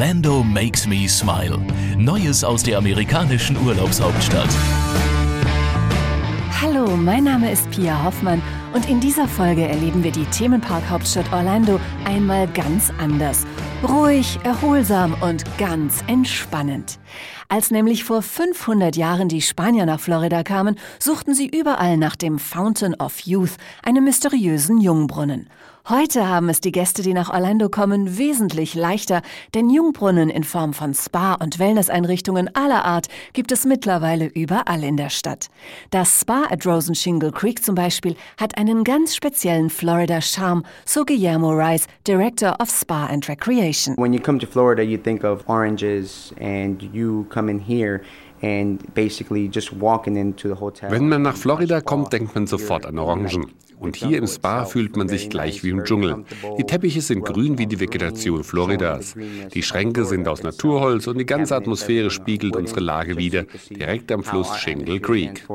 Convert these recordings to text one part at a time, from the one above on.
Orlando makes me smile. Neues aus der amerikanischen Urlaubshauptstadt. Hallo, mein Name ist Pia Hoffmann und in dieser Folge erleben wir die Themenpark-Hauptstadt Orlando einmal ganz anders. Ruhig, erholsam und ganz entspannend. Als nämlich vor 500 Jahren die Spanier nach Florida kamen, suchten sie überall nach dem Fountain of Youth, einem mysteriösen Jungbrunnen. Heute haben es die Gäste, die nach Orlando kommen, wesentlich leichter, denn Jungbrunnen in Form von Spa- und Wellnesseinrichtungen aller Art gibt es mittlerweile überall in der Stadt. Das Spa at Rosen Shingle Creek zum Beispiel hat einen ganz speziellen Florida-Charme, so Guillermo Rice, Director of Spa and Recreation. When you come to Florida, you think of oranges and you come in here and basically just walking into the hotel. Wenn man nach Florida kommt, denkt man sofort an Orangen. Und hier im Spa fühlt man sich gleich wie im Dschungel. Die Teppiche sind grün wie die Vegetation Floridas. Die Schränke sind aus Naturholz und die ganze Atmosphäre spiegelt unsere Lage wider, direkt am Fluss Shingle Creek.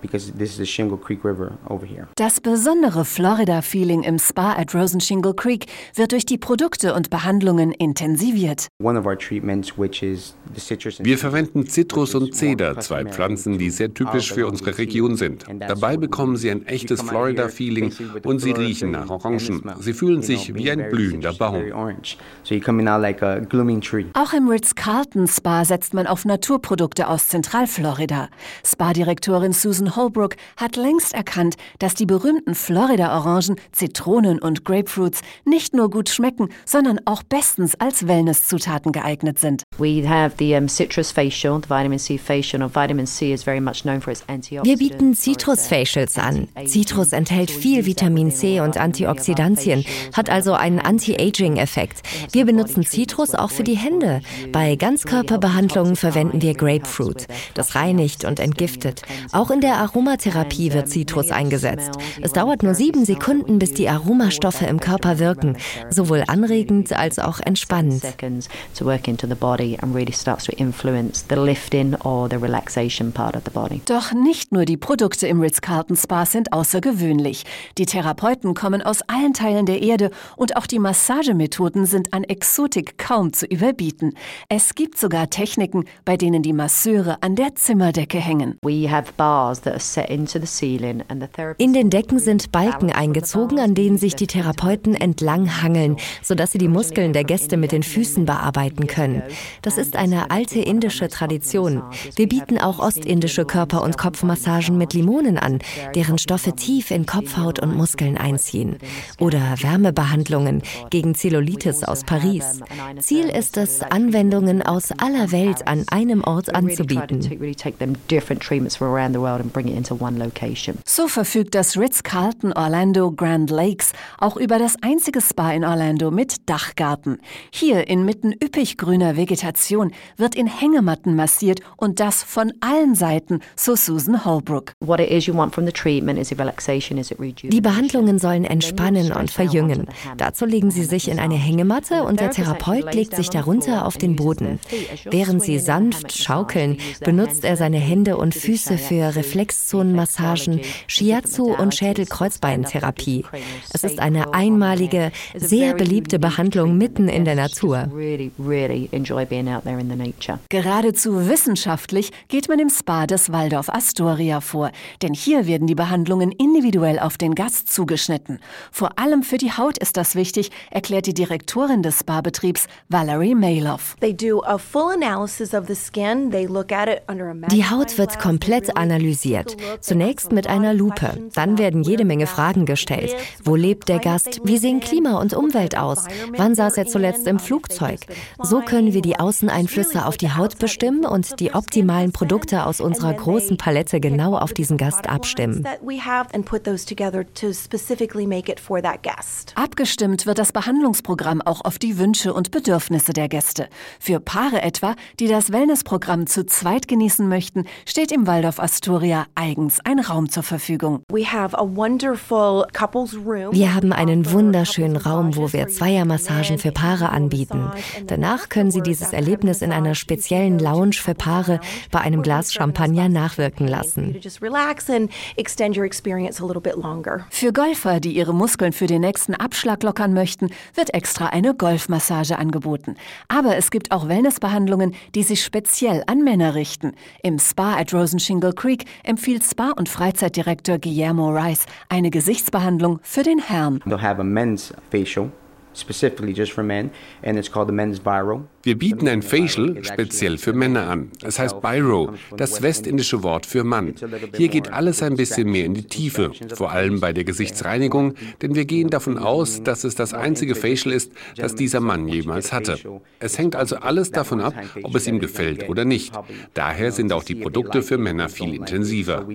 Because this is the Shingle Creek River over here. Das besondere Florida-Feeling im Spa at Rosen Shingle Creek wird durch die Produkte und Behandlungen intensiviert. One of our treatments, which is the citrus and Wir verwenden Zitrus und Zeder, zwei Pflanzen, die sehr typisch für unsere Region sind. Dabei bekommen Sie ein echtes Florida-Feeling und Sie riechen nach Orangen. Sie fühlen sich wie ein blühender Baum. Auch im Ritz-Carlton Spa setzt man auf Naturprodukte aus Zentralflorida. Spa-Direktorin Susan Holbrook hat längst erkannt, dass die berühmten Florida-Orangen, Zitronen und Grapefruits nicht nur gut schmecken, sondern auch bestens als Wellnesszutaten geeignet sind. We have the citrus facial, the vitamin C facial. Or vitamin C is very much known for its antioxidants. Wir bieten Citrus-Facials an. Citrus enthält viel Vitamin C und Antioxidantien, hat also einen Anti-Aging-Effekt. Wir benutzen Citrus auch für die Hände. Bei Ganzkörperbehandlungen verwenden wir Grapefruit. Das reinigt und entgiftet. Auch in der Aromatherapie wird Citrus eingesetzt. Es dauert nur sieben Sekunden, bis die Aromastoffe im Körper wirken. Sowohl anregend als auch entspannend. seconds to work into the body and really starts to influence the lifting or the relaxation part of the body. Doch nicht nur die Produkte im Ritz-Carlton Spa sind außergewöhnlich. Die Therapeuten kommen aus allen Teilen der Erde und auch die Massagemethoden sind an Exotik kaum zu überbieten. Es gibt sogar Techniken, bei denen die Masseure an der Zimmerdecke hängen. We have bars that In den Decken sind Balken eingezogen, an denen sich die Therapeuten entlang hangeln, sodass sie die Muskeln der Gäste mit den Füßen bearbeiten können. Das ist eine alte indische Tradition. Wir bieten auch ostindische Körper- und Kopfmassagen mit Limonen an, deren Stoffe tief in Kopfhaut und Muskeln einziehen. Oder Wärmebehandlungen gegen Zellulitis aus Paris. Ziel ist es, Anwendungen aus aller Welt an einem Ort anzubieten. Bring it into one location. So verfügt das Ritz-Carlton Orlando Grand Lakes auch über das einzige Spa in Orlando mit Dachgarten. Hier inmitten üppig grüner Vegetation wird in Hängematten massiert und das von allen Seiten, so Susan Holbrook. What it is you want from the treatment is it relaxation, is it rejuvenation? Die Behandlungen sollen entspannen und verjüngen. Dazu legen Sie sich in eine Hängematte und der Therapeut legt sich darunter auf den Boden. Während Sie sanft schaukeln, benutzt er seine Hände und Füße für Reflexzonenmassagen, Shiatsu und Schädelkreuzbeintherapie. Es ist eine einmalige, sehr beliebte Behandlung mitten in der Natur. Geradezu wissenschaftlich geht man im Spa des Waldorf Astoria vor, denn hier werden die Behandlungen individuell auf den Gast zugeschnitten. Vor allem für die Haut ist das wichtig, erklärt die Direktorin des Spa-Betriebs Valerie Mailoff. They do a full analysis of the skin. They look at it under a Die Haut wird komplett analysiert. Zunächst mit einer Lupe. Dann werden jede Menge Fragen gestellt. Wo lebt der Gast? Wie sehen Klima und Umwelt aus? Wann saß er zuletzt im Flugzeug? So können wir die Außeneinflüsse auf die Haut bestimmen und die optimalen Produkte aus unserer großen Palette genau auf diesen Gast abstimmen. Abgestimmt wird das Behandlungsprogramm auch auf die Wünsche und Bedürfnisse der Gäste. Für Paare etwa, die das Wellnessprogramm zu zweit genießen möchten, steht im Waldorf Astoria eigens ein Raum zur Verfügung. We have a wonderful couples room. Wir haben einen wunderschönen Raum, wo wir Zweiermassagen für Paare anbieten. Danach können Sie dieses Erlebnis in einer speziellen Lounge für Paare bei einem Glas Champagner nachwirken lassen. Für Golfer, die ihre Muskeln für den nächsten Abschlag lockern möchten, wird extra eine Golfmassage angeboten. Aber es gibt auch Wellnessbehandlungen, die sich speziell an Männer richten. Im Spa at Rosenshingle Creek empfiehlt Spa- und Freizeitdirektor Guillermo Rice eine Gesichtsbehandlung für den Herrn. They'll have a men's facial specifically just for men, and it's called the men's Viro. Wir bieten ein Facial speziell für Männer an. Es heißt Biro, das westindische Wort für Mann. Hier geht alles ein bisschen mehr in die Tiefe, vor allem bei der Gesichtsreinigung, denn wir gehen davon aus, dass es das einzige Facial ist, das dieser Mann jemals hatte. Es hängt also alles davon ab, ob es ihm gefällt oder nicht. Daher sind auch die Produkte für Männer viel intensiver.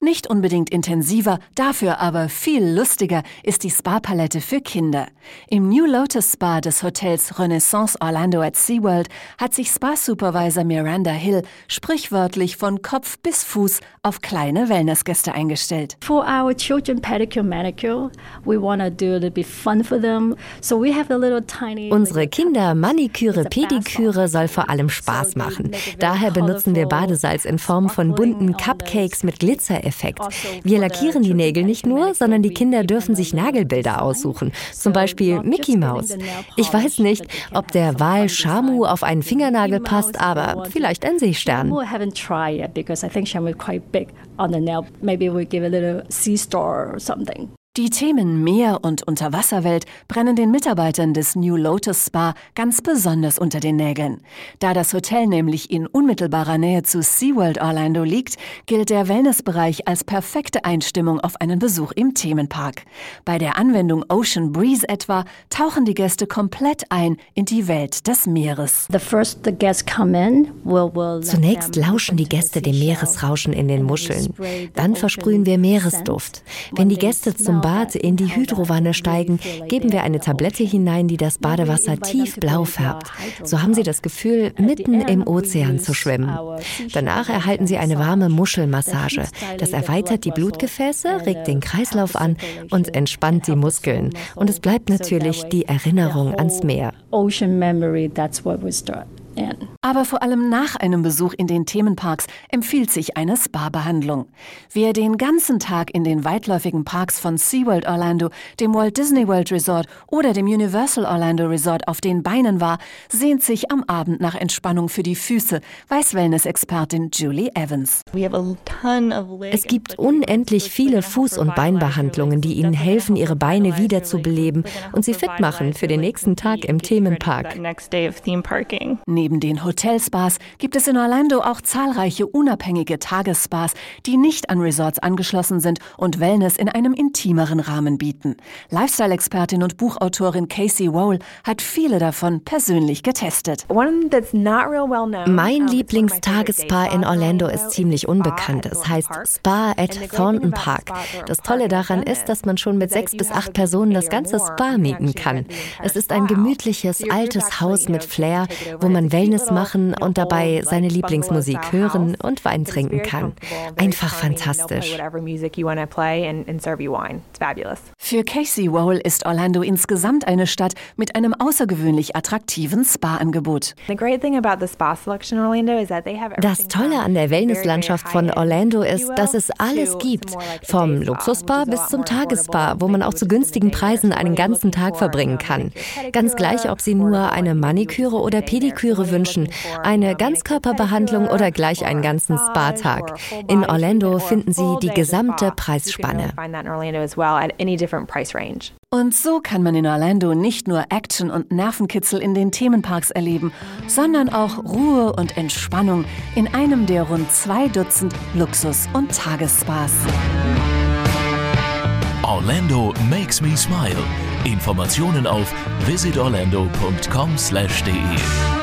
Nicht unbedingt intensiver, dafür aber viel lustiger ist die Spa-Palette für Kinder. Im New Lotus Spa des Hotels Renaissance Orlando at SeaWorld hat sich Spa-Supervisor Miranda Hill sprichwörtlich von Kopf bis Fuß auf kleine Wellnessgäste eingestellt. For our children pedicure manicure, we want to do a little bit fun for them. So we have a little tiny Unsere Kinder Maniküre, Pediküre soll vor allem Spaß machen. Daher benutzen wir Badesalz in Form von bunten Cupcakes mit Glitzereffekt. Wir lackieren die Nägel nicht nur, sondern die Kinder dürfen sich Nagelbilder aussuchen, zum Beispiel Mickey Mouse. Ich weiß nicht, ob der Wal Shamu auf einen Fingernagel passt, aber vielleicht ein Seestern. Maybe we give a little sea star or something. Die Themen Meer- und Unterwasserwelt brennen den Mitarbeitern des New Lotus Spa ganz besonders unter den Nägeln. Da das Hotel nämlich in unmittelbarer Nähe zu SeaWorld Orlando liegt, gilt der Wellnessbereich als perfekte Einstimmung auf einen Besuch im Themenpark. Bei der Anwendung Ocean Breeze etwa tauchen die Gäste komplett ein in die Welt des Meeres. Zunächst lauschen die Gäste dem. Meeresrauschen in den Muscheln. Dann versprühen wir Meeresduft. Wenn die Gäste zum Bad in die Hydrowanne steigen, geben wir eine Tablette hinein, die das Badewasser tiefblau färbt. So haben sie das Gefühl, mitten im Ozean zu schwimmen. Danach erhalten sie eine warme Muschelmassage. Das erweitert die Blutgefäße, regt den Kreislauf an und entspannt die Muskeln. Und es bleibt natürlich die Erinnerung ans Meer. Ocean memory, that's what we start in. Aber vor allem nach einem Besuch in den Themenparks empfiehlt sich eine Spa-Behandlung. Wer den ganzen Tag in den weitläufigen Parks von SeaWorld Orlando, dem Walt Disney World Resort oder dem Universal Orlando Resort auf den Beinen war, sehnt sich am Abend nach Entspannung für die Füße, weiß Wellness-Expertin Julie Evans. Es gibt unendlich viele Fuß- und Beinbehandlungen, die Ihnen helfen, Ihre Beine wiederzubeleben und Sie fit machen für den nächsten Tag im Themenpark. Neben den Hotelspas gibt es in Orlando auch zahlreiche unabhängige Tagesspas, die nicht an Resorts angeschlossen sind und Wellness in einem intimeren Rahmen bieten. Lifestyle-Expertin und Buchautorin Casey Wole hat viele davon persönlich getestet. Mein Lieblingstagesspa in Orlando ist ziemlich unbekannt. Es heißt Spa at Thornton Park. Das Tolle daran ist, dass man schon mit sechs bis acht Personen das ganze Spa mieten kann. Es ist ein gemütliches, altes Haus mit Flair, wo man Wellness machen und dabei seine Lieblingsmusik hören und Wein trinken kann. Einfach fantastisch. Für Casey Wole ist Orlando insgesamt eine Stadt mit einem außergewöhnlich attraktiven Spa-Angebot. Das Tolle an der Wellnesslandschaft von Orlando ist, dass es alles gibt. Vom Luxusspa bis zum Tagesspa, wo man auch zu günstigen Preisen einen ganzen Tag verbringen kann. Ganz gleich, ob Sie nur eine Maniküre oder Pediküre wünschen, eine Ganzkörperbehandlung oder gleich einen ganzen Spa-Tag. In Orlando finden Sie die gesamte Preisspanne. Und so kann man in Orlando nicht nur Action und Nervenkitzel in den Themenparks erleben, sondern auch Ruhe und Entspannung in einem der rund zwei Dutzend Luxus- und Tagesspas. Orlando makes me smile. Informationen auf visitorlando.com/de.